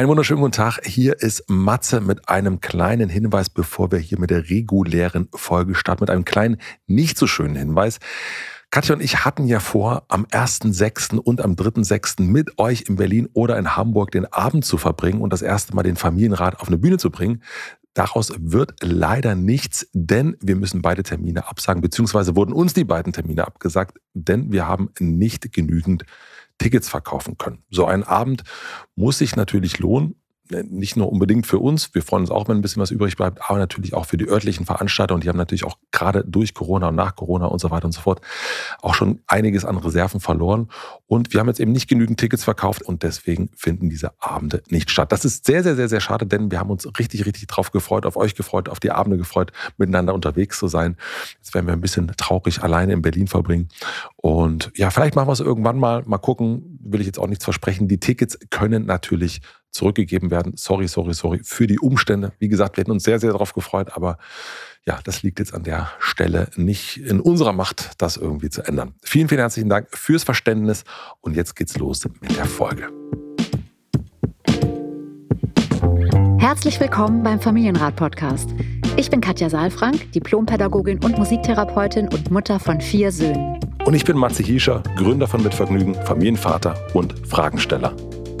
Einen wunderschönen guten Tag. Hier ist Matze mit einem kleinen Hinweis, bevor wir hier mit der regulären Folge starten, mit einem kleinen, nicht so schönen Hinweis. Katja und ich hatten ja vor, am 1.6. und am 3.6. mit euch in Berlin oder in Hamburg den Abend zu verbringen und das erste Mal den Familienrat auf eine Bühne zu bringen. Daraus wird leider nichts, denn wir müssen beide Termine absagen, beziehungsweise wurden uns die beiden Termine abgesagt, denn wir haben nicht genügend Tickets verkaufen können. So ein Abend muss sich natürlich lohnen nicht nur unbedingt für uns, wir freuen uns auch, wenn ein bisschen was übrig bleibt, aber natürlich auch für die örtlichen Veranstalter und die haben natürlich auch gerade durch Corona und nach Corona und so weiter und so fort auch schon einiges an Reserven verloren und wir haben jetzt eben nicht genügend Tickets verkauft und deswegen finden diese Abende nicht statt. Das ist sehr, sehr, sehr, sehr schade, denn wir haben uns richtig, richtig drauf gefreut, auf euch gefreut, auf die Abende gefreut, miteinander unterwegs zu sein. Jetzt werden wir ein bisschen traurig alleine in Berlin verbringen und ja, vielleicht machen wir es irgendwann mal, mal gucken, will ich jetzt auch nichts versprechen. Die Tickets können natürlich zurückgegeben werden. Sorry, sorry, sorry für die Umstände. Wie gesagt, wir hätten uns sehr, sehr darauf gefreut, aber ja, das liegt jetzt an der Stelle nicht in unserer Macht, das irgendwie zu ändern. Vielen, vielen herzlichen Dank fürs Verständnis und jetzt geht's los mit der Folge. Herzlich willkommen beim Familienrat-Podcast. Ich bin Katja Saalfrank, Diplompädagogin und Musiktherapeutin und Mutter von vier Söhnen. Und ich bin Matze Hiescher, Gründer von Mitvergnügen, Familienvater und Fragensteller.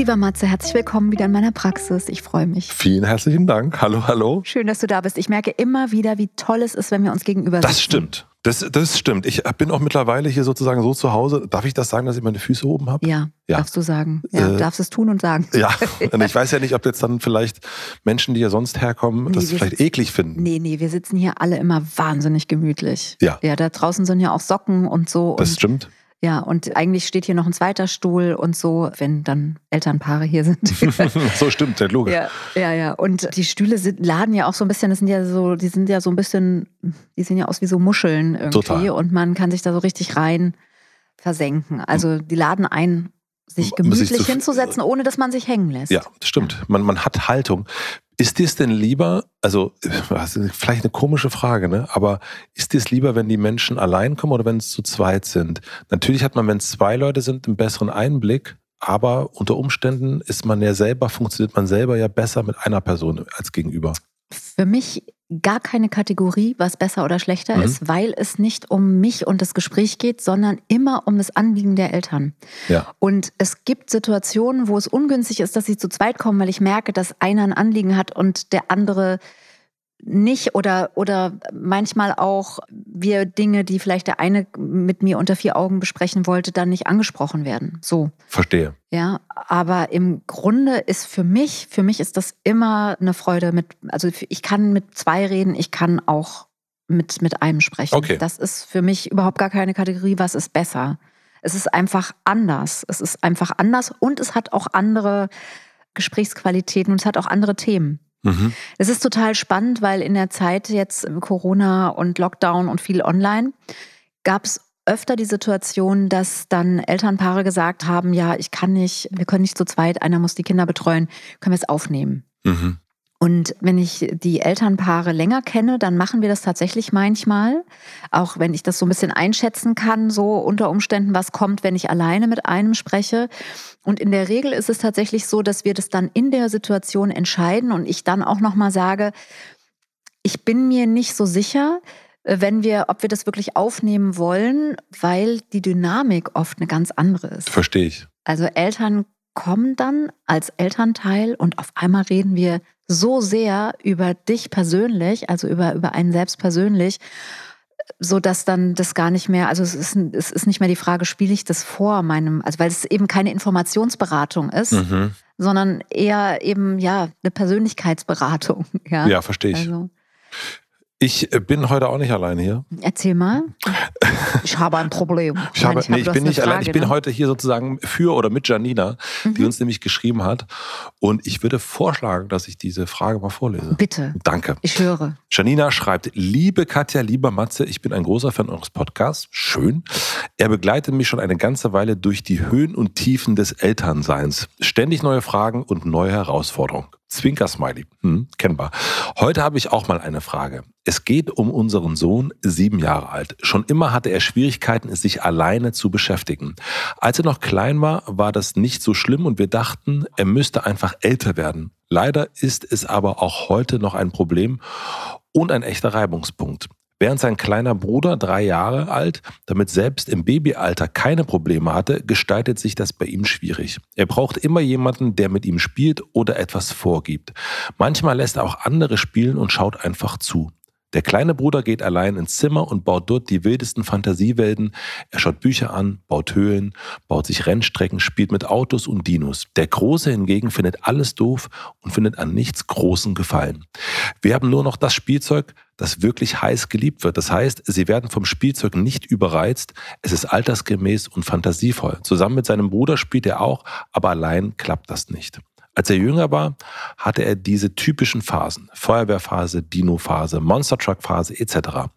Lieber Matze, herzlich willkommen wieder in meiner Praxis. Ich freue mich. Vielen herzlichen Dank. Hallo, hallo. Schön, dass du da bist. Ich merke immer wieder, wie toll es ist, wenn wir uns gegenüber sitzen. Das stimmt. Das, das stimmt. Ich bin auch mittlerweile hier sozusagen so zu Hause. Darf ich das sagen, dass ich meine Füße oben habe? Ja, ja, darfst du sagen. Ja, äh, darfst es tun und sagen. Ja, und ich weiß ja nicht, ob jetzt dann vielleicht Menschen, die ja sonst herkommen, nee, das vielleicht sitzen, eklig finden. Nee, nee, wir sitzen hier alle immer wahnsinnig gemütlich. Ja. Ja, da draußen sind ja auch Socken und so. Das und stimmt. Ja, und eigentlich steht hier noch ein zweiter Stuhl und so, wenn dann Elternpaare hier sind. so stimmt, logisch. Ja, ja, ja. Und die Stühle sind, laden ja auch so ein bisschen, das sind ja so, die sind ja so ein bisschen, die sehen ja aus wie so Muscheln irgendwie. Total. Und man kann sich da so richtig rein versenken. Also die laden ein, sich gemütlich sich hinzusetzen, ohne dass man sich hängen lässt. Ja, das stimmt. Man, man hat Haltung. Ist dir es denn lieber, also vielleicht eine komische Frage, ne? aber ist dir es lieber, wenn die Menschen allein kommen oder wenn es zu zweit sind? Natürlich hat man, wenn es zwei Leute sind, einen besseren Einblick, aber unter Umständen ist man ja selber, funktioniert man selber ja besser mit einer Person als gegenüber. Für mich gar keine Kategorie, was besser oder schlechter mhm. ist, weil es nicht um mich und das Gespräch geht, sondern immer um das Anliegen der Eltern. Ja. Und es gibt Situationen, wo es ungünstig ist, dass sie zu zweit kommen, weil ich merke, dass einer ein Anliegen hat und der andere nicht oder, oder manchmal auch wir Dinge, die vielleicht der eine mit mir unter vier Augen besprechen wollte, dann nicht angesprochen werden. So. Verstehe. Ja, aber im Grunde ist für mich, für mich ist das immer eine Freude mit, also ich kann mit zwei reden, ich kann auch mit, mit einem sprechen. Okay. Das ist für mich überhaupt gar keine Kategorie, was ist besser. Es ist einfach anders. Es ist einfach anders und es hat auch andere Gesprächsqualitäten und es hat auch andere Themen. Mhm. Es ist total spannend, weil in der Zeit jetzt Corona und Lockdown und viel online gab es öfter die Situation, dass dann Elternpaare gesagt haben, ja, ich kann nicht, wir können nicht zu zweit, einer muss die Kinder betreuen, können wir es aufnehmen. Mhm. Und wenn ich die Elternpaare länger kenne, dann machen wir das tatsächlich manchmal. Auch wenn ich das so ein bisschen einschätzen kann, so unter Umständen, was kommt, wenn ich alleine mit einem spreche. Und in der Regel ist es tatsächlich so, dass wir das dann in der Situation entscheiden und ich dann auch nochmal sage, ich bin mir nicht so sicher, wenn wir, ob wir das wirklich aufnehmen wollen, weil die Dynamik oft eine ganz andere ist. Verstehe ich. Also Eltern kommen dann als Elternteil und auf einmal reden wir so sehr über dich persönlich, also über, über einen selbst persönlich, so dass dann das gar nicht mehr, also es ist, es ist nicht mehr die Frage, spiele ich das vor meinem, also weil es eben keine Informationsberatung ist, mhm. sondern eher eben, ja, eine Persönlichkeitsberatung. Ja, ja verstehe ich. Also. Ich bin heute auch nicht allein hier. Erzähl mal. Ich habe ein Problem. Ich, habe, nee, ich bin nicht Frage, allein. Ich bin ne? heute hier sozusagen für oder mit Janina, die Mhm. uns nämlich geschrieben hat. Und ich würde vorschlagen, dass ich diese Frage mal vorlese. Bitte, Danke. ich höre. Janina schreibt, liebe Katja, lieber Matze, ich bin ein großer Fan eures Podcasts. Schön. Er begleitet mich schon eine ganze Weile durch die Höhen und Tiefen des Elternseins. Ständig neue Fragen und neue Herausforderungen. Zwinker-Smiley. Hm, kennbar. Heute habe ich auch mal eine Frage. Es geht um unseren Sohn, sieben Jahre alt. Schon immer hatte er Schwierigkeiten, sich alleine zu beschäftigen. Als er noch klein war, war das nicht so schlimm und wir dachten, er müsste einfach älter werden. Leider ist es aber auch heute noch ein Problem und ein echter Reibungspunkt. Während sein kleiner Bruder, drei Jahre alt, damit selbst im Babyalter keine Probleme hatte, gestaltet sich das bei ihm schwierig. Er braucht immer jemanden, der mit ihm spielt oder etwas vorgibt. Manchmal lässt er auch andere spielen und schaut einfach zu. Der kleine Bruder geht allein ins Zimmer und baut dort die wildesten Fantasiewelten. Er schaut Bücher an, baut Höhlen, baut sich Rennstrecken, spielt mit Autos und Dinos. Der Große hingegen findet alles doof und findet an nichts Großen Gefallen. Wir haben nur noch das Spielzeug, das wirklich heiß geliebt wird. Das heißt, sie werden vom Spielzeug nicht überreizt. Es ist altersgemäß und fantasievoll. Zusammen mit seinem Bruder spielt er auch, aber allein klappt das nicht. Als er jünger war, hatte er diese typischen Phasen. Feuerwehrphase, Dino-Phase, Monster-Truck-Phase etc.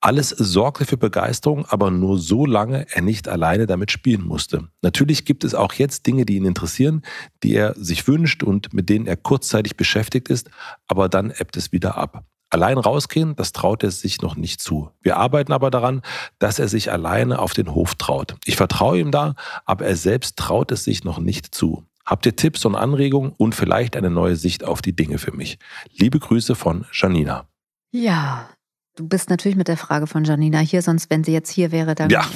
Alles sorgte für Begeisterung, aber nur so lange er nicht alleine damit spielen musste. Natürlich gibt es auch jetzt Dinge, die ihn interessieren, die er sich wünscht und mit denen er kurzzeitig beschäftigt ist, aber dann ebbt es wieder ab. Allein rausgehen, das traut er sich noch nicht zu. Wir arbeiten aber daran, dass er sich alleine auf den Hof traut. Ich vertraue ihm da, aber er selbst traut es sich noch nicht zu. Habt ihr Tipps und Anregungen und vielleicht eine neue Sicht auf die Dinge für mich? Liebe Grüße von Janina. Ja, du bist natürlich mit der Frage von Janina hier, sonst wenn sie jetzt hier wäre, dann Ja.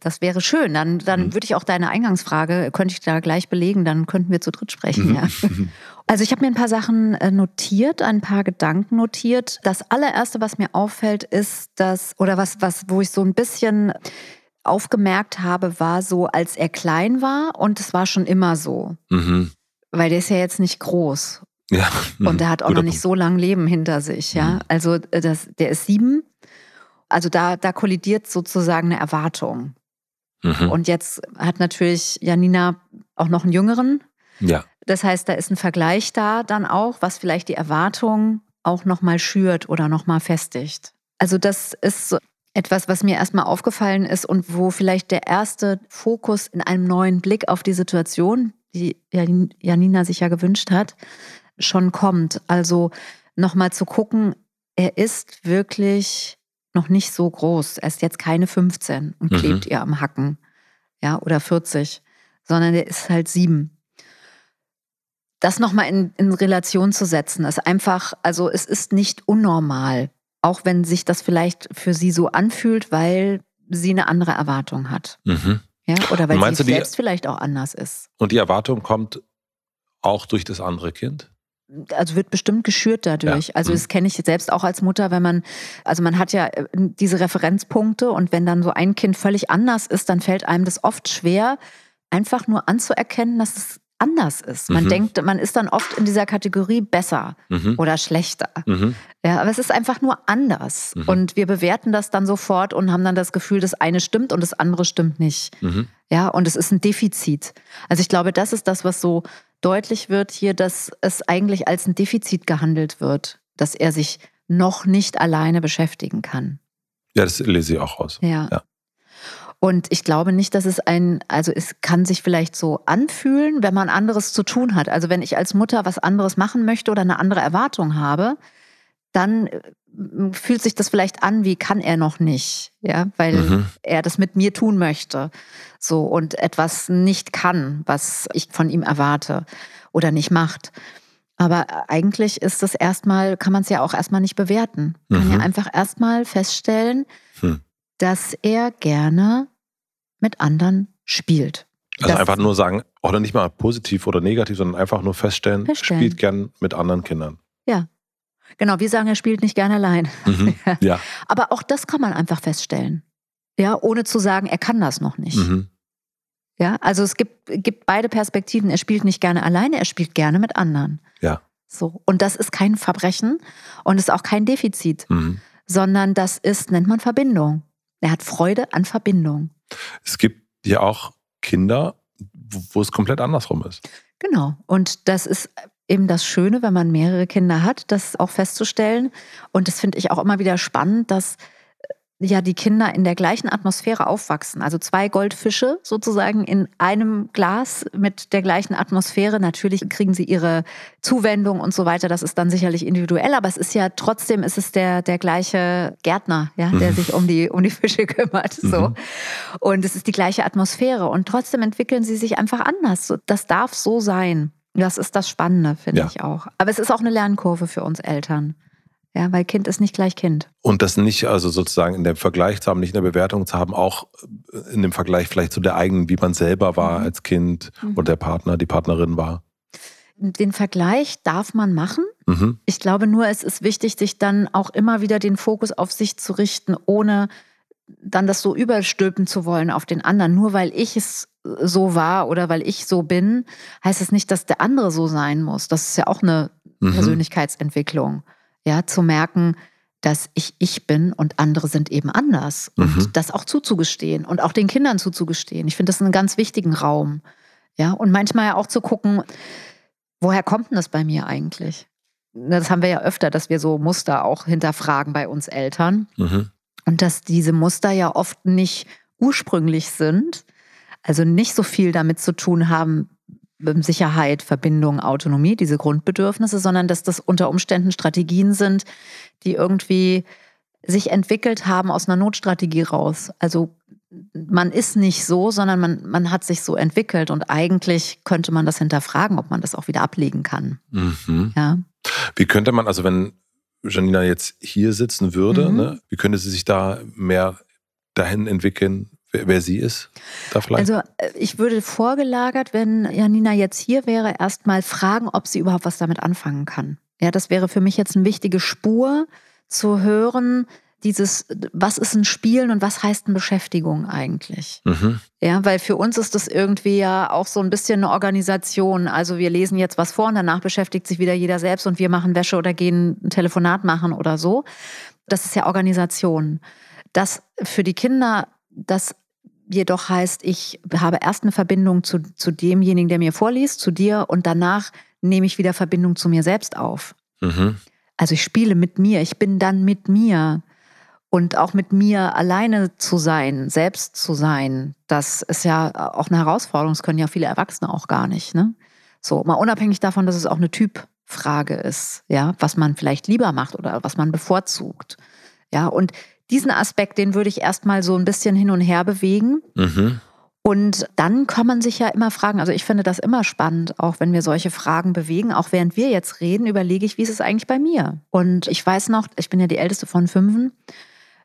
das wäre schön. Dann, dann Mhm. würde ich auch deine Eingangsfrage, könnte ich da gleich belegen, dann könnten wir zu dritt sprechen. Ja. Also ich habe mir ein paar Sachen äh, notiert, ein paar Gedanken notiert. Das allererste, was mir auffällt, ist, dass, oder was, was, wo ich so ein bisschen aufgemerkt habe, war so, als er klein war und es war schon immer so. Mhm. Weil der ist ja jetzt nicht groß Ja. und der hat auch Guter noch nicht so lang Leben hinter sich, ja. Mhm. Also äh, das, der ist sieben. Also da, da kollidiert sozusagen eine Erwartung. Punkt. Mhm. Und jetzt hat natürlich Janina auch noch einen Jüngeren. Ja. Das heißt, da ist ein Vergleich da dann auch, was vielleicht die Erwartung auch nochmal schürt oder nochmal festigt. Also das ist so etwas, was mir erstmal aufgefallen ist und wo vielleicht der erste Fokus in einem neuen Blick auf die Situation, die Jan- Janina sich ja gewünscht hat, schon kommt. Also nochmal zu gucken, er ist wirklich noch nicht so groß. Er ist jetzt keine 15 und Mhm. klebt ihr am Hacken, ja, oder 40, sondern er ist halt sieben. Das nochmal in, in Relation zu setzen, ist einfach, also es ist nicht unnormal, auch wenn sich das vielleicht für sie so anfühlt, weil sie eine andere Erwartung hat. Mhm. Ja? Oder weil Meinst sie die- selbst vielleicht auch anders ist. Und die Erwartung kommt auch durch das andere Kind? also wird bestimmt geschürt dadurch. Ja. Also Mhm. das kenne ich selbst auch als Mutter, wenn man, also man hat ja äh, diese Referenzpunkte und wenn dann so ein Kind völlig anders ist, dann fällt einem das oft schwer, einfach nur anzuerkennen, dass es anders ist. Man Mhm. denkt, man ist dann oft in dieser Kategorie besser Mhm. oder schlechter. Mhm. Ja, aber es ist einfach nur anders. Mhm. Und wir bewerten das dann sofort und haben dann das Gefühl, das eine stimmt und das andere stimmt nicht. Mhm. Ja, und es ist ein Defizit. Also ich glaube, das ist das, was so deutlich wird hier, dass es eigentlich als ein Defizit gehandelt wird, dass er sich noch nicht alleine beschäftigen kann. Ja, das lese ich auch raus. Ja. Ja. Und ich glaube nicht, dass es ein, also es kann sich vielleicht so anfühlen, wenn man anderes zu tun hat. Also wenn ich als Mutter was anderes machen möchte oder eine andere Erwartung habe, dann äh, fühlt sich das vielleicht an, wie kann er noch nicht, ja, weil Mhm. er das mit mir tun möchte, so und etwas nicht kann, was ich von ihm erwarte oder nicht macht. Aber eigentlich ist das erstmal, kann man es ja auch erstmal nicht bewerten. Man kann Mhm. ja einfach erstmal feststellen, Hm. dass er gerne mit anderen spielt. Also Das- einfach nur sagen, oder nicht mal positiv oder negativ, sondern einfach nur feststellen, Feststellen. spielt gern mit anderen Kindern. Genau, wir sagen, er spielt nicht gerne allein. Mhm. Ja. Aber auch das kann man einfach feststellen. Ja, ohne zu sagen, er kann das noch nicht. Mhm. Ja, also es gibt, gibt beide Perspektiven. Er spielt nicht gerne alleine, er spielt gerne mit anderen. Ja. So. Und das ist kein Verbrechen und ist auch kein Defizit, mhm. sondern das ist, nennt man Verbindung. Er hat Freude an Verbindung. Es gibt ja auch Kinder, wo es komplett andersrum ist. Genau. Und das ist eben das Schöne, wenn man mehrere Kinder hat, das auch festzustellen. Und das finde ich auch immer wieder spannend, dass ja die Kinder in der gleichen Atmosphäre aufwachsen. Also zwei Goldfische sozusagen in einem Glas mit der gleichen Atmosphäre. Natürlich kriegen sie ihre Zuwendung und so weiter. Das ist dann sicherlich individuell, aber es ist ja trotzdem ist es der, der gleiche Gärtner, ja, der mhm. sich um die, um die Fische kümmert. So. Mhm. Und es ist die gleiche Atmosphäre. Und trotzdem entwickeln sie sich einfach anders. Das darf so sein. Das ist das Spannende, finde ja. ich auch. Aber es ist auch eine Lernkurve für uns Eltern. Ja, weil Kind ist nicht gleich Kind. Und das nicht, also sozusagen in dem Vergleich zu haben, nicht in der Bewertung zu haben, auch in dem Vergleich vielleicht zu der eigenen, wie man selber war mhm. als Kind mhm. und der Partner, die Partnerin war. Den Vergleich darf man machen. Mhm. Ich glaube nur, es ist wichtig, sich dann auch immer wieder den Fokus auf sich zu richten, ohne dann das so überstülpen zu wollen auf den anderen. Nur weil ich es so war oder weil ich so bin, heißt es nicht, dass der andere so sein muss. Das ist ja auch eine mhm. Persönlichkeitsentwicklung ja, zu merken, dass ich ich bin und andere sind eben anders. Und mhm. das auch zuzugestehen und auch den Kindern zuzugestehen. Ich finde das einen ganz wichtigen Raum. Ja, und manchmal ja auch zu gucken, woher kommt denn das bei mir eigentlich? Das haben wir ja öfter, dass wir so Muster auch hinterfragen bei uns Eltern. Mhm. Und dass diese Muster ja oft nicht ursprünglich sind, also nicht so viel damit zu tun haben, Sicherheit, Verbindung, Autonomie, diese Grundbedürfnisse, sondern dass das unter Umständen Strategien sind, die irgendwie sich entwickelt haben aus einer Notstrategie raus. Also man ist nicht so, sondern man, man hat sich so entwickelt und eigentlich könnte man das hinterfragen, ob man das auch wieder ablegen kann. Mhm. Ja. Wie könnte man, also wenn Janina jetzt hier sitzen würde, mhm. ne, wie könnte sie sich da mehr dahin entwickeln, wer, sie ist? Da vielleicht? Also äh, ich würde vorgelagert, wenn Janina jetzt hier wäre, erstmal fragen, ob sie überhaupt was damit anfangen kann. Ja, das wäre für mich jetzt eine wichtige Spur zu hören, dieses, was ist ein Spielen und was heißt eine Beschäftigung eigentlich? Mhm. Ja, weil für uns ist das irgendwie ja auch so ein bisschen eine Organisation. Also wir lesen jetzt was vor und danach beschäftigt sich wieder jeder selbst und wir machen Wäsche oder gehen ein Telefonat machen oder so. Das ist ja Organisation. Das für die Kinder das jedoch heißt, ich habe erst eine Verbindung zu, zu demjenigen, der mir vorliest, zu dir und danach nehme ich wieder Verbindung zu mir selbst auf. Mhm. Also ich spiele mit mir, ich bin dann mit mir. Und auch mit mir alleine zu sein, selbst zu sein, das ist ja auch eine Herausforderung. Das können ja viele Erwachsene auch gar nicht. Ne? So, mal unabhängig davon, dass es auch eine Typfrage ist, ja, was man vielleicht lieber macht oder was man bevorzugt. Ja, und diesen Aspekt, den würde ich erstmal so ein bisschen hin und her bewegen. Mhm. Und dann kann man sich ja immer fragen, also ich finde das immer spannend, auch wenn wir solche Fragen bewegen, auch während wir jetzt reden, überlege ich, wie ist es eigentlich bei mir? Und ich weiß noch, ich bin ja die älteste von fünfen,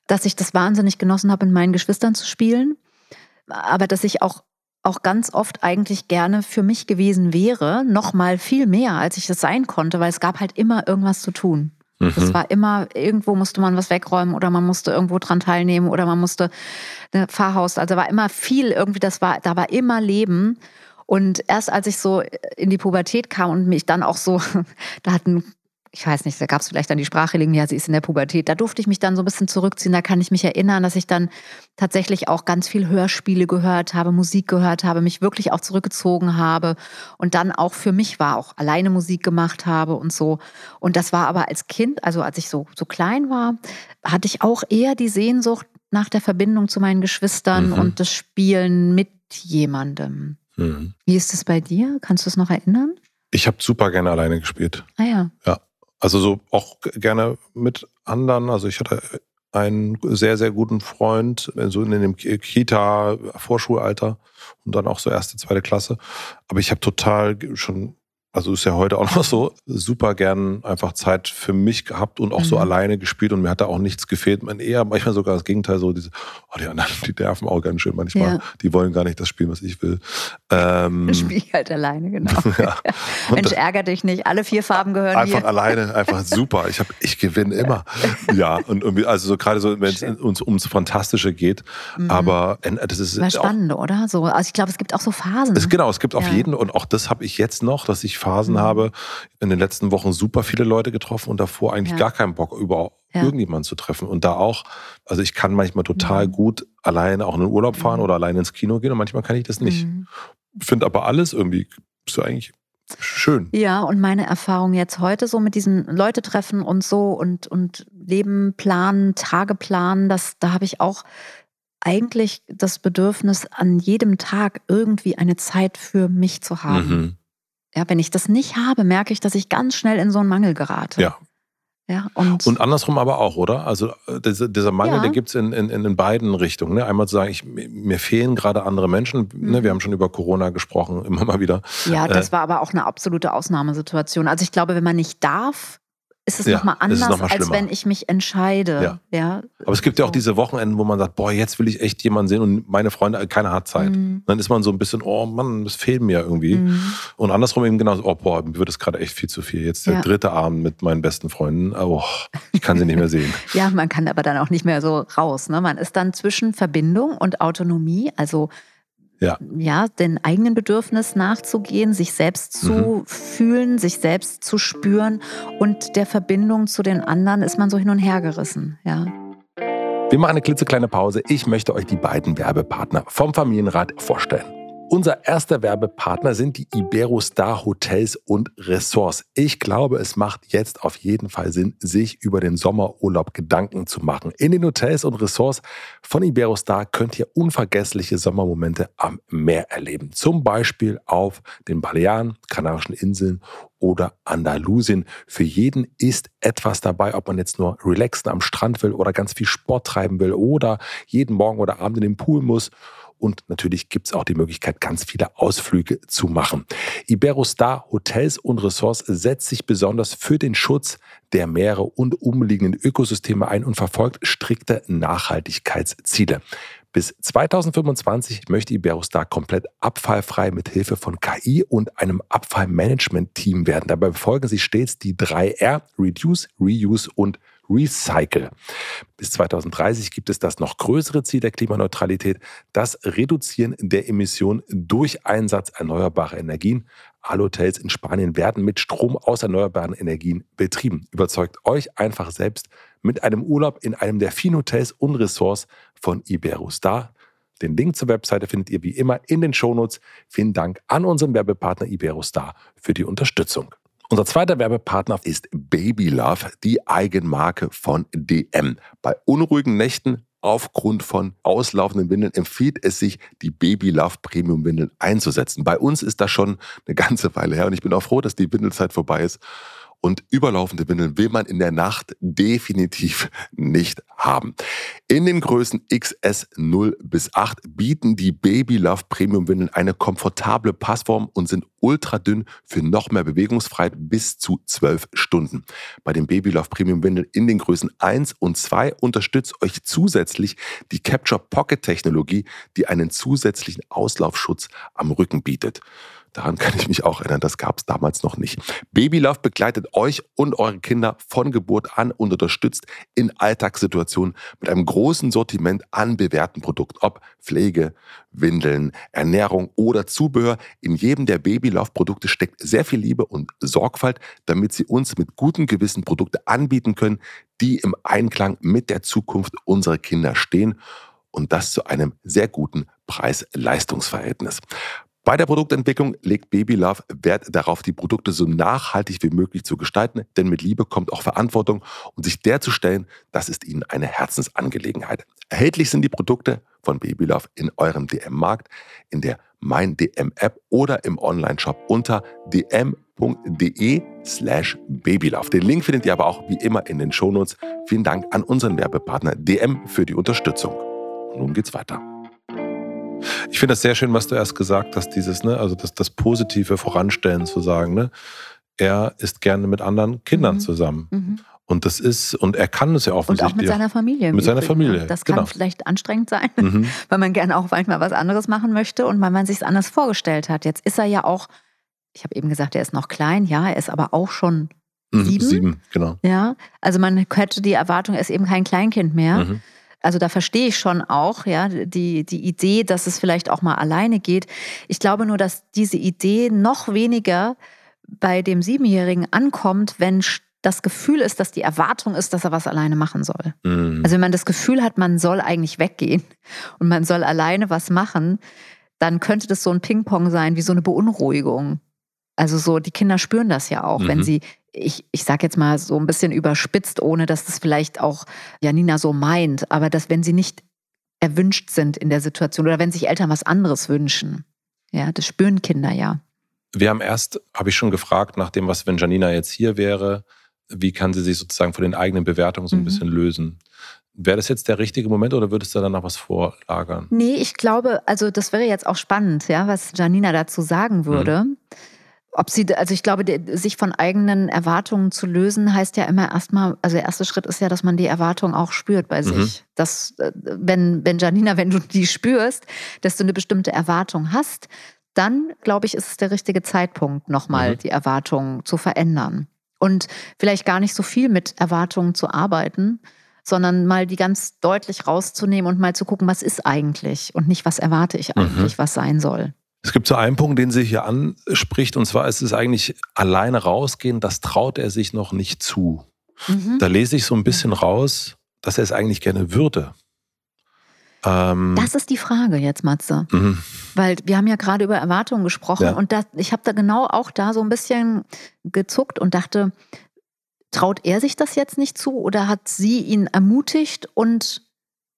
dass ich das wahnsinnig genossen habe, mit meinen Geschwistern zu spielen, aber dass ich auch auch ganz oft eigentlich gerne für mich gewesen wäre, noch mal viel mehr, als ich es sein konnte, weil es gab halt immer irgendwas zu tun. Mhm. Das war immer, irgendwo musste man was wegräumen oder man musste irgendwo dran teilnehmen oder man musste ein ne, Pfarrhaus. Also war immer viel irgendwie, das war, da war immer Leben. Und erst als ich so in die Pubertät kam und mich dann auch so, da hatten ich weiß nicht, da gab es vielleicht dann die Sprachregelung, ja, sie ist in der Pubertät. Da durfte ich mich dann so ein bisschen zurückziehen. Da kann ich mich erinnern, dass ich dann tatsächlich auch ganz viel Hörspiele gehört habe, Musik gehört habe, mich wirklich auch zurückgezogen habe und dann auch für mich war, auch alleine Musik gemacht habe und so. Und das war aber als Kind, also als ich so, so klein war, hatte ich auch eher die Sehnsucht nach der Verbindung zu meinen Geschwistern mhm. und das Spielen mit jemandem. Mhm. Wie ist es bei dir? Kannst du es noch erinnern? Ich habe super gerne alleine gespielt. Ah ja. Ja, also so auch gerne mit anderen. Also ich hatte einen sehr, sehr guten Freund, so in dem Kita, Vorschulalter und dann auch so erste, zweite Klasse. Aber ich habe total schon also ist ja heute auch noch so, super gern einfach Zeit für mich gehabt und auch mhm. so alleine gespielt und mir hat da auch nichts gefehlt. Man eher manchmal sogar das Gegenteil, so diese, oh, die anderen, die nerven auch ganz schön manchmal. Ja. Die wollen gar nicht das spielen, was ich will. Ähm, Spiel halt alleine, genau. ja. Mensch, ärger dich nicht. Alle vier Farben gehören Einfach hier. alleine, einfach super. Ich hab, ich gewinne immer. ja, und irgendwie, also so gerade so, wenn es uns ums Fantastische geht. Mhm. Aber das ist. War spannend, oder? So, also ich glaube, es gibt auch so Phasen. Es, genau, es gibt auf jeden, und auch das habe ich jetzt noch, dass ich Phasen mhm. habe, in den letzten Wochen super viele Leute getroffen und davor eigentlich ja. gar keinen Bock über ja. irgendjemanden zu treffen. Und da auch, also ich kann manchmal total mhm. gut alleine auch in den Urlaub fahren mhm. oder alleine ins Kino gehen und manchmal kann ich das nicht. Mhm. Finde aber alles irgendwie so eigentlich schön. Ja, und meine Erfahrung jetzt heute so mit diesen Leute treffen und so und, und Leben planen, Tage planen, das, da habe ich auch eigentlich das Bedürfnis, an jedem Tag irgendwie eine Zeit für mich zu haben. Mhm. Ja, wenn ich das nicht habe, merke ich, dass ich ganz schnell in so einen Mangel gerate. Ja, ja, und, und andersrum aber auch, oder? Also äh, dieser, dieser Mangel, ja. der gibt es in, in, in beiden Richtungen. Ne? Einmal zu sagen, ich, mir fehlen gerade andere Menschen. Mhm. Ne? Wir haben schon über Corona gesprochen, immer mal wieder. Ja, das äh, war aber auch eine absolute Ausnahmesituation. Also ich glaube, wenn man nicht darf, ist es ja, nochmal anders, noch mal als wenn ich mich entscheide. Ja. ja. Aber es gibt ja auch diese Wochenenden, wo man sagt, boah, jetzt will ich echt jemanden sehen und meine Freunde, keiner hat Zeit. Mhm. Dann ist man so ein bisschen, oh Mann, das fehlt mir irgendwie. Mhm. Und andersrum eben genauso, oh boah, mir wird es gerade echt viel zu viel. Jetzt der ja. dritte Abend mit meinen besten Freunden, oh, ich kann sie nicht mehr sehen. ja, man kann aber dann auch nicht mehr so raus. Ne? Man ist dann zwischen Verbindung und Autonomie, also ja. ja, den eigenen Bedürfnis nachzugehen, sich selbst zu mhm. fühlen, sich selbst zu spüren und der Verbindung zu den anderen ist man so hin und her gerissen, ja. Wir machen eine klitzekleine Pause. Ich möchte euch die beiden Werbepartner vom Familienrat vorstellen. Unser erster Werbepartner sind die Iberostar Hotels und Ressorts. Ich glaube, es macht jetzt auf jeden Fall Sinn, sich über den Sommerurlaub Gedanken zu machen. In den Hotels und Ressorts von Iberostar könnt ihr unvergessliche Sommermomente am Meer erleben. Zum Beispiel auf den Balearen, Kanarischen Inseln oder Andalusien. Für jeden ist etwas dabei, ob man jetzt nur relaxen am Strand will oder ganz viel Sport treiben will oder jeden Morgen oder Abend in den Pool muss und natürlich gibt es auch die Möglichkeit, ganz viele Ausflüge zu machen. Iberostar Hotels und Ressorts setzt sich besonders für den Schutz der Meere und umliegenden Ökosysteme ein und verfolgt strikte Nachhaltigkeitsziele. Bis 2025 möchte Iberostar komplett abfallfrei mit Hilfe von KI und einem Abfallmanagement-Team werden. Dabei befolgen sie stets die 3R, Reduce, Reuse und Recycle. Bis 2030 gibt es das noch größere Ziel der Klimaneutralität, das Reduzieren der Emissionen durch Einsatz erneuerbarer Energien. Alle Hotels in Spanien werden mit Strom aus erneuerbaren Energien betrieben. Überzeugt euch einfach selbst mit einem Urlaub in einem der vielen Hotels und Ressorts von Iberostar. Den Link zur Webseite findet ihr wie immer in den Shownotes. Vielen Dank an unseren Werbepartner Iberostar für die Unterstützung. Unser zweiter Werbepartner ist Baby Love, die Eigenmarke von DM. Bei unruhigen Nächten aufgrund von auslaufenden Windeln empfiehlt es sich, die Baby Love Premium Windeln einzusetzen. Bei uns ist das schon eine ganze Weile her und ich bin auch froh, dass die Windelzeit vorbei ist und überlaufende Windeln will man in der Nacht definitiv nicht haben. In den Größen XS 0 bis 8 bieten die Baby Love Premium Windeln eine komfortable Passform und sind ultra dünn für noch mehr Bewegungsfreiheit bis zu 12 Stunden. Bei den Baby Love Premium Windeln in den Größen 1 und 2 unterstützt euch zusätzlich die Capture Pocket Technologie, die einen zusätzlichen Auslaufschutz am Rücken bietet. Daran kann ich mich auch erinnern, das gab es damals noch nicht. Baby begleitet euch und eure Kinder von Geburt an und unterstützt in Alltagssituationen mit einem großen Sortiment an bewährten Produkten, ob Pflege, Windeln, Ernährung oder Zubehör. In jedem der Baby Love Produkte steckt sehr viel Liebe und Sorgfalt, damit sie uns mit gutem Gewissen Produkte anbieten können, die im Einklang mit der Zukunft unserer Kinder stehen und das zu einem sehr guten Preis-Leistungs-Verhältnis. Bei der Produktentwicklung legt Baby Love Wert darauf, die Produkte so nachhaltig wie möglich zu gestalten, denn mit Liebe kommt auch Verantwortung und sich der zu stellen, das ist ihnen eine Herzensangelegenheit. Erhältlich sind die Produkte von Baby Love in eurem DM-Markt, in der Mein DM-App oder im Online-Shop unter dm.de slash babylove. Den Link findet ihr aber auch wie immer in den Shownotes. Vielen Dank an unseren Werbepartner DM für die Unterstützung. Nun geht's weiter. Ich finde das sehr schön, was du erst gesagt hast, dieses, ne, also das, das positive Voranstellen zu sagen, ne? Er ist gerne mit anderen Kindern mhm. zusammen. Mhm. Und das ist, und er kann es ja offensichtlich. Und auch mit seiner Familie. Mit seiner Familie. Das kann genau. vielleicht anstrengend sein, mhm. weil man gerne auch manchmal was anderes machen möchte und weil man sich es anders vorgestellt hat. Jetzt ist er ja auch, ich habe eben gesagt, er ist noch klein, ja, er ist aber auch schon mhm, sieben. Sieben, genau. Ja, also man hätte die Erwartung, er ist eben kein Kleinkind mehr. Mhm. Also da verstehe ich schon auch, ja, die, die Idee, dass es vielleicht auch mal alleine geht. Ich glaube nur, dass diese Idee noch weniger bei dem Siebenjährigen ankommt, wenn das Gefühl ist, dass die Erwartung ist, dass er was alleine machen soll. Mhm. Also wenn man das Gefühl hat, man soll eigentlich weggehen und man soll alleine was machen, dann könnte das so ein Ping-Pong sein, wie so eine Beunruhigung. Also so, die Kinder spüren das ja auch, mhm. wenn sie, ich, ich sage jetzt mal so ein bisschen überspitzt, ohne dass das vielleicht auch Janina so meint, aber dass wenn sie nicht erwünscht sind in der Situation oder wenn sich Eltern was anderes wünschen. Ja, das spüren Kinder ja. Wir haben erst, habe ich schon gefragt, nach dem, was, wenn Janina jetzt hier wäre, wie kann sie sich sozusagen von den eigenen Bewertungen so ein mhm. bisschen lösen? Wäre das jetzt der richtige Moment oder würdest du da noch was vorlagern? Nee, ich glaube, also das wäre jetzt auch spannend, ja, was Janina dazu sagen würde. Mhm. Ob sie, also ich glaube, sich von eigenen Erwartungen zu lösen, heißt ja immer erstmal, also der erste Schritt ist ja, dass man die Erwartung auch spürt bei mhm. sich. Dass, äh, wenn, wenn Janina, wenn du die spürst, dass du eine bestimmte Erwartung hast, dann glaube ich, ist es der richtige Zeitpunkt, nochmal mhm. die Erwartung zu verändern. Und vielleicht gar nicht so viel mit Erwartungen zu arbeiten, sondern mal die ganz deutlich rauszunehmen und mal zu gucken, was ist eigentlich und nicht, was erwarte ich eigentlich, mhm. was sein soll. Es gibt so einen Punkt, den sie hier anspricht, und zwar ist es eigentlich alleine rausgehen, das traut er sich noch nicht zu. Mhm. Da lese ich so ein bisschen raus, dass er es eigentlich gerne würde. Ähm, das ist die Frage jetzt, Matze. Mhm. Weil wir haben ja gerade über Erwartungen gesprochen ja. und das, ich habe da genau auch da so ein bisschen gezuckt und dachte, traut er sich das jetzt nicht zu oder hat sie ihn ermutigt und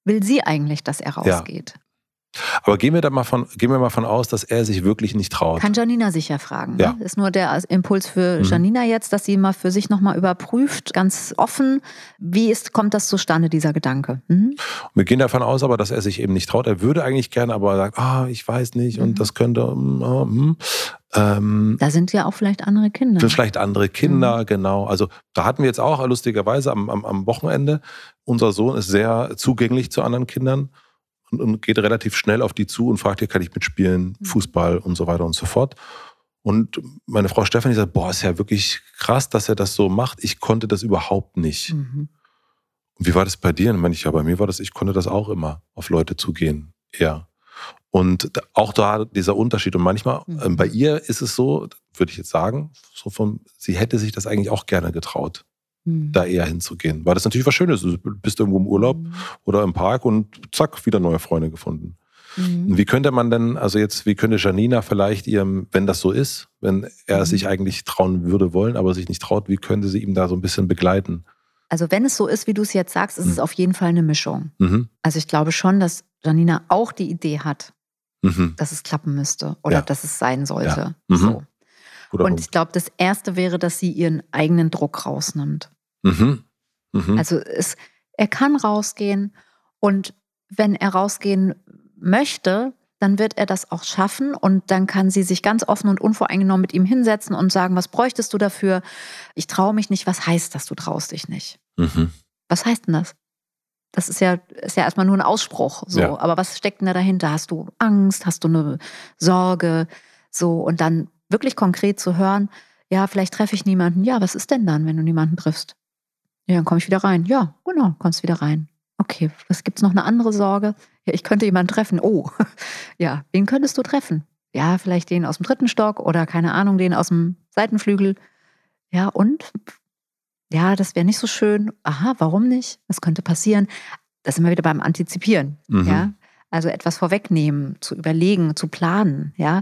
will sie eigentlich, dass er rausgeht? Ja. Aber gehen wir da mal von, gehen wir mal von aus, dass er sich wirklich nicht traut. Kann Janina sicher fragen. Ne? Ja. Ist nur der Impuls für mhm. Janina jetzt, dass sie mal für sich nochmal überprüft, ganz offen, wie ist, kommt das zustande, dieser Gedanke. Mhm. Wir gehen davon aus aber, dass er sich eben nicht traut. Er würde eigentlich gerne, aber sagt, ah, ich weiß nicht mhm. und das könnte. Mm, ähm, da sind ja auch vielleicht andere Kinder. Vielleicht andere Kinder, mhm. genau. Also da hatten wir jetzt auch lustigerweise am, am, am Wochenende, unser Sohn ist sehr zugänglich zu anderen Kindern und, und geht relativ schnell auf die zu und fragt, hier kann ich mitspielen, mhm. Fußball und so weiter und so fort. Und meine Frau Stefanie sagt, boah, ist ja wirklich krass, dass er das so macht. Ich konnte das überhaupt nicht. Mhm. Und wie war das bei dir? Und meine ich, ja, bei mir war das, ich konnte das auch immer, auf Leute zugehen. Ja. Und auch da dieser Unterschied. Und manchmal, mhm. äh, bei ihr ist es so, würde ich jetzt sagen, so vom, sie hätte sich das eigentlich auch gerne getraut mhm. da eher hinzugehen. Weil das natürlich was Schönes ist. Du bist irgendwo im Urlaub mhm. oder im Park und zack, wieder neue Freunde gefunden. Mhm. Wie könnte man denn, also jetzt, wie könnte Janina vielleicht ihrem, wenn das so ist, wenn er mhm. sich eigentlich trauen würde wollen, aber sich nicht traut, wie könnte sie ihm da so ein bisschen begleiten? Also wenn es so ist, wie du es jetzt sagst, ist es mhm. auf jeden Fall eine Mischung. Mhm. Also ich glaube schon, dass Janina auch die Idee hat, mhm. dass es klappen müsste oder ja. dass es sein sollte. Ja. So. Guter und ich glaube, das Erste wäre, dass sie ihren eigenen Druck rausnimmt. Mhm. Mhm. Also es, er kann rausgehen und wenn er rausgehen möchte, dann wird er das auch schaffen und dann kann sie sich ganz offen und unvoreingenommen mit ihm hinsetzen und sagen, was bräuchtest du dafür? Ich traue mich nicht. Was heißt das, du traust dich nicht? Mhm. Was heißt denn das? Das ist ja, ist ja erstmal nur ein Ausspruch. So. Ja. Aber was steckt denn da dahinter? Hast du Angst? Hast du eine Sorge? So, und dann wirklich konkret zu hören, ja, vielleicht treffe ich niemanden. Ja, was ist denn dann, wenn du niemanden triffst? Ja, dann komme ich wieder rein. Ja, genau, kommst wieder rein. Okay, was gibt's noch eine andere Sorge? Ja, ich könnte jemanden treffen. Oh, ja, wen könntest du treffen? Ja, vielleicht den aus dem dritten Stock oder keine Ahnung, den aus dem Seitenflügel. Ja, und? Ja, das wäre nicht so schön. Aha, warum nicht? Was könnte passieren? Das sind wir wieder beim Antizipieren. Mhm. Ja, also etwas vorwegnehmen, zu überlegen, zu planen. Ja?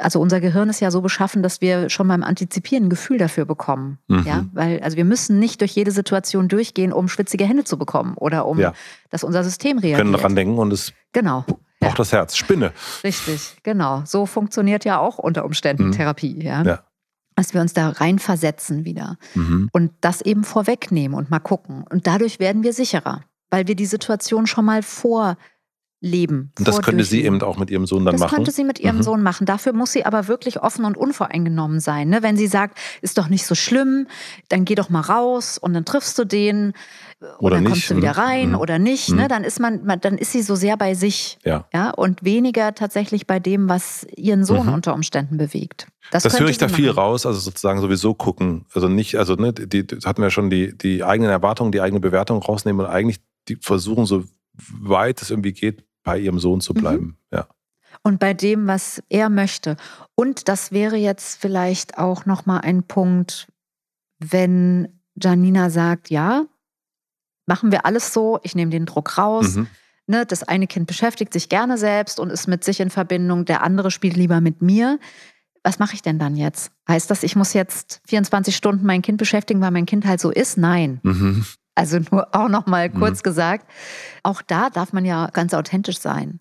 Also unser Gehirn ist ja so beschaffen, dass wir schon beim Antizipieren ein Gefühl dafür bekommen. Mhm. Ja? Weil, also wir müssen nicht durch jede Situation durchgehen, um schwitzige Hände zu bekommen oder um, ja. dass unser System reagiert. Wir können daran denken und es genau. braucht ja. das Herz. Spinne. Richtig, genau. So funktioniert ja auch unter Umständen mhm. Therapie. Ja? ja dass wir uns da reinversetzen wieder mhm. und das eben vorwegnehmen und mal gucken. Und dadurch werden wir sicherer, weil wir die Situation schon mal vor leben. Und das könnte sie eben auch mit ihrem Sohn dann das machen? Das könnte sie mit ihrem mhm. Sohn machen. Dafür muss sie aber wirklich offen und unvoreingenommen sein. Ne? Wenn sie sagt, ist doch nicht so schlimm, dann geh doch mal raus und dann triffst du den oder, oder dann nicht. kommst du wieder mhm. rein mhm. oder nicht. Ne? Mhm. Dann ist man, dann ist sie so sehr bei sich ja. Ja? und weniger tatsächlich bei dem, was ihren Sohn mhm. unter Umständen bewegt. Das, das höre ich da viel raus, also sozusagen sowieso gucken. Also nicht, also ne, die, die hatten wir schon die, die eigenen Erwartungen, die eigene Bewertung rausnehmen und eigentlich die versuchen, so weit es irgendwie geht, bei ihrem Sohn zu mhm. bleiben. Mhm. Ja. und bei dem, was er möchte. Und das wäre jetzt vielleicht auch nochmal ein Punkt, wenn Janina sagt, ja, machen wir alles so, ich nehme den Druck raus. Mhm. Ne, das eine Kind beschäftigt sich gerne selbst und ist mit sich in Verbindung, der andere spielt lieber mit mir. Was mache ich denn dann jetzt? Heißt das, ich muss jetzt 24 Stunden mein Kind beschäftigen, weil mein Kind halt so ist? Nein. Mhm. Also nur auch noch mal kurz mhm. gesagt, auch da darf man ja ganz authentisch sein.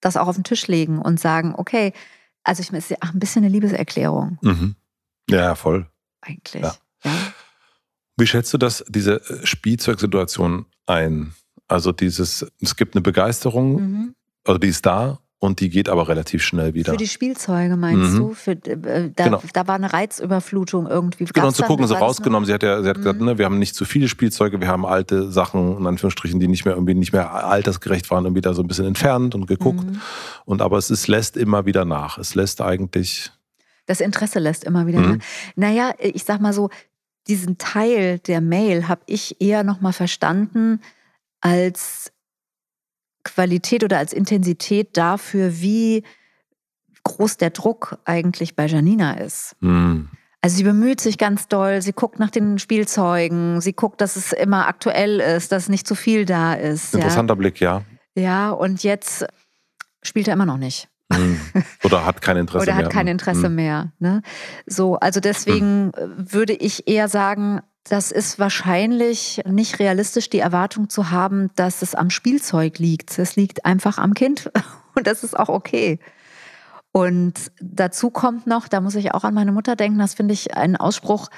Das auch auf den Tisch legen und sagen, okay, also ich meine, es ist ja ein bisschen eine Liebeserklärung. Mhm. Ja, voll. Eigentlich. Ja. ja. Wie schätzt du das, diese äh, Spielzeugsituation ein? Also dieses, es gibt eine Begeisterung, mhm. also die ist da und die geht aber relativ schnell wieder. Für die Spielzeuge meinst mhm. du? Für, äh, da, genau. da, war eine Reizüberflutung irgendwie. Gab's genau, zu gucken, so rausgenommen. Sie hat ja sie hat mhm. gesagt, ne, wir haben nicht zu viele Spielzeuge, wir haben alte Sachen, in Anführungsstrichen, die nicht mehr irgendwie nicht mehr altersgerecht waren, irgendwie da so ein bisschen entfernt und geguckt. Mhm. Und aber es ist, lässt immer wieder nach. Es lässt eigentlich. Das Interesse lässt immer wieder nach. Mhm. Naja, ich sag mal so, diesen Teil der Mail habe ich eher nochmal verstanden als Qualität oder als Intensität dafür, wie groß der Druck eigentlich bei Janina ist. Mhm. Also sie bemüht sich ganz doll, sie guckt nach den Spielzeugen, sie guckt, dass es immer aktuell ist, dass nicht zu viel da ist. Interessanter ja. Blick, ja. Ja, und jetzt spielt er immer noch nicht. Mhm. Oder hat kein Interesse mehr. Oder hat kein mhm. Interesse mhm. mehr. Ne? So, also deswegen mhm. würde ich eher sagen, das ist wahrscheinlich nicht realistisch, die Erwartung zu haben, dass es am Spielzeug liegt. Es liegt einfach am Kind und das ist auch okay. Und dazu kommt noch, da muss ich auch an meine Mutter denken, das finde ich einen Ausspruch,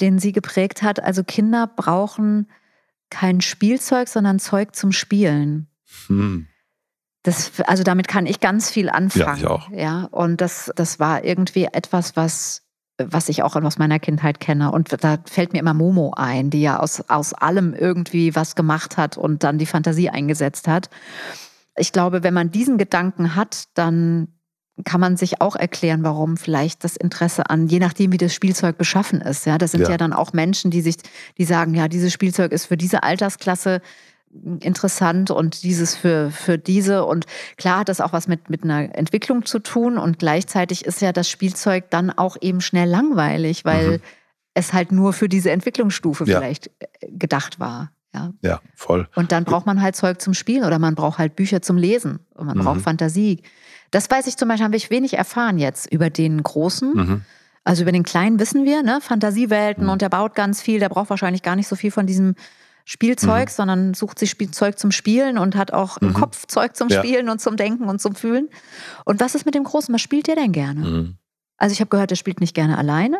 den sie geprägt hat. Also Kinder brauchen kein Spielzeug, sondern Zeug zum Spielen. Hm. Das, also damit kann ich ganz viel anfangen. Ja, ich auch. Ja, und das, das war irgendwie etwas, was, was ich auch aus meiner Kindheit kenne. Und da fällt mir immer Momo ein, die ja aus, aus allem irgendwie was gemacht hat und dann die Fantasie eingesetzt hat. Ich glaube, wenn man diesen Gedanken hat, dann kann man sich auch erklären, warum vielleicht das Interesse an, je nachdem, wie das Spielzeug beschaffen ist. Ja, das sind ja, ja dann auch Menschen, die sich, die sagen, ja, dieses Spielzeug ist für diese Altersklasse interessant und dieses für, für diese. Und klar hat das auch was mit, mit einer Entwicklung zu tun und gleichzeitig ist ja das Spielzeug dann auch eben schnell langweilig, weil mhm. es halt nur für diese Entwicklungsstufe ja. vielleicht äh, gedacht war. Ja. ja, voll. Und dann braucht man halt Zeug zum Spielen oder man braucht halt Bücher zum Lesen und man mhm. braucht Fantasie. Das weiß ich zum Beispiel, habe ich wenig erfahren jetzt über den Großen. Mhm. Also über den Kleinen wissen wir, ne? Fantasiewelten mhm. und der baut ganz viel, der braucht wahrscheinlich gar nicht so viel von diesem Spielzeug, mhm. sondern sucht sich Spielzeug zum Spielen und hat auch mhm. im Kopf Zeug zum ja. Spielen und zum Denken und zum Fühlen. Und was ist mit dem Großen? Was spielt der denn gerne? Mhm. Also ich habe gehört, er spielt nicht gerne alleine.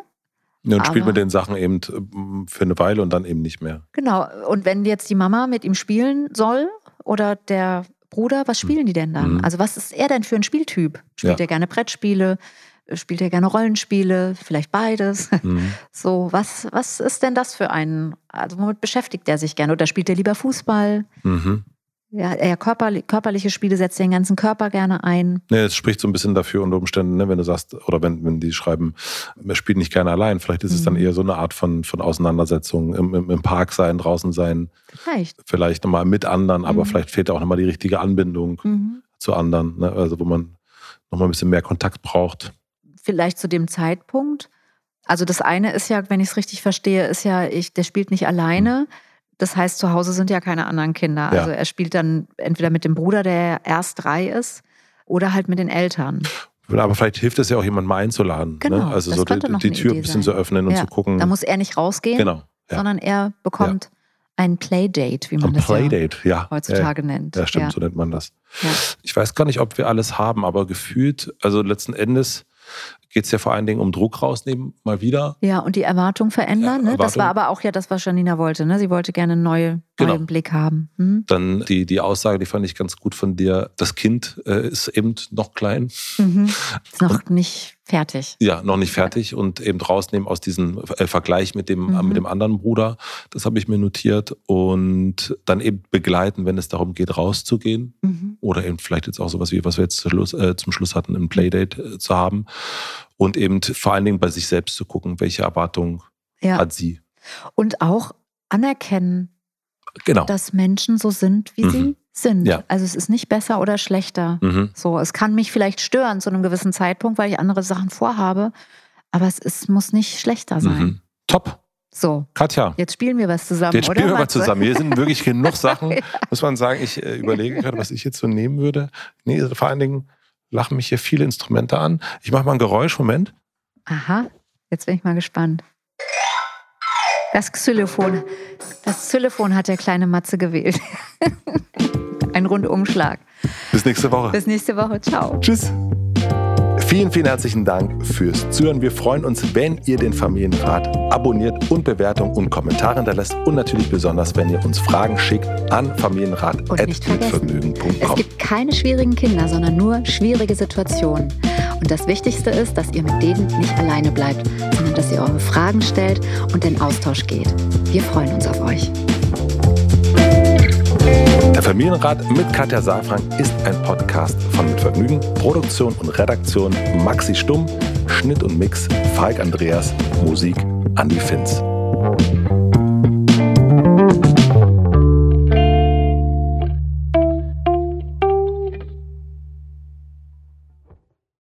Ja, und spielt mit den Sachen eben äh, für eine Weile und dann eben nicht mehr. Genau. Und wenn jetzt die Mama mit ihm spielen soll oder der Bruder, was mhm. spielen die denn dann? Mhm. Also was ist er denn für ein Spieltyp? Spielt ja. er gerne Brettspiele? Spielt er gerne Rollenspiele? Vielleicht beides? Mhm. So, was, was ist denn das für ein, also womit beschäftigt er sich gerne? Oder spielt er lieber Fußball? Mhm. Ja, eher körperlich, körperliche Spiele setzt den ganzen Körper gerne ein. Nee, es spricht so ein bisschen dafür unter Umständen, ne, wenn du sagst, oder wenn, wenn die schreiben, er spielt nicht gerne allein, vielleicht ist mhm. es dann mhm. eher so eine Art von, von Auseinandersetzung, im, im, im Park sein, draußen sein. Vielleicht. Vielleicht nochmal mit anderen, aber mhm. vielleicht fehlt auch nochmal die richtige Anbindung mhm. zu anderen, ne, also wo man nochmal ein bisschen mehr Kontakt braucht vielleicht zu dem Zeitpunkt. Also das eine ist ja, wenn ich es richtig verstehe, ist ja, ich, der spielt nicht alleine. Das heißt, zu Hause sind ja keine anderen Kinder. Ja. Also er spielt dann entweder mit dem Bruder, der erst drei ist, oder halt mit den Eltern. Aber vielleicht hilft es ja auch, jemanden mal einzuladen. Ne? Genau, ne? Also so die, die Tür ein bisschen sein. zu öffnen und ja. zu gucken. Da muss er nicht rausgehen, genau, ja. sondern er bekommt ein Playdate, wie man ein das Playdate, ja, heutzutage nennt. Ja, stimmt, so nennt man das. Ich weiß gar nicht, ob wir alles haben, aber gefühlt, also letzten Endes geht es ja vor allen Dingen um Druck rausnehmen, mal wieder. Ja, und die Erwartung verändern. Ja, Erwartung. Ne? Das war aber auch ja das, was Janina wollte. Ne? Sie wollte gerne einen neue, genau. neuen Blick haben. Hm? Dann die, die Aussage, die fand ich ganz gut von dir. Das Kind äh, ist eben noch klein. Mhm. Ist noch und, nicht fertig. Ja, noch nicht fertig und eben rausnehmen aus diesem äh, Vergleich mit dem, mhm. mit dem anderen Bruder. Das habe ich mir notiert und dann eben begleiten, wenn es darum geht, rauszugehen mhm. oder eben vielleicht jetzt auch sowas wie, was wir jetzt zum Schluss, äh, zum Schluss hatten, ein Playdate äh, zu haben und eben vor allen Dingen bei sich selbst zu gucken, welche Erwartungen ja. hat sie. Und auch anerkennen, genau. dass Menschen so sind, wie mhm. sie sind. Ja. Also es ist nicht besser oder schlechter. Mhm. So, es kann mich vielleicht stören zu einem gewissen Zeitpunkt, weil ich andere Sachen vorhabe, aber es ist, muss nicht schlechter sein. Mhm. Top. So, Katja. jetzt spielen wir was zusammen, Jetzt oder? spielen wir mal Matze? zusammen. Hier sind wirklich genug Sachen, muss man sagen. Ich äh, überlege gerade, was ich jetzt so nehmen würde. Nee, vor allen Dingen lachen mich hier viele Instrumente an. Ich mache mal ein Geräusch, Moment. Aha, jetzt bin ich mal gespannt. Das Xylophon. Das Xylophon hat der kleine Matze gewählt. Ein Rundumschlag. Bis nächste Woche. Bis nächste Woche. Ciao. Tschüss. Vielen, vielen herzlichen Dank fürs Zuhören. Wir freuen uns, wenn ihr den Familienrat abonniert und Bewertungen und Kommentare hinterlässt. Und natürlich besonders, wenn ihr uns Fragen schickt an vergessen, Es gibt keine schwierigen Kinder, sondern nur schwierige Situationen. Und das Wichtigste ist, dass ihr mit denen nicht alleine bleibt, sondern dass ihr eure Fragen stellt und in Austausch geht. Wir freuen uns auf euch. Der Familienrat mit Katja Saalfrank ist ein Podcast von Mit Vergnügen. Produktion und Redaktion Maxi Stumm, Schnitt und Mix Falk Andreas, Musik Andi Finz.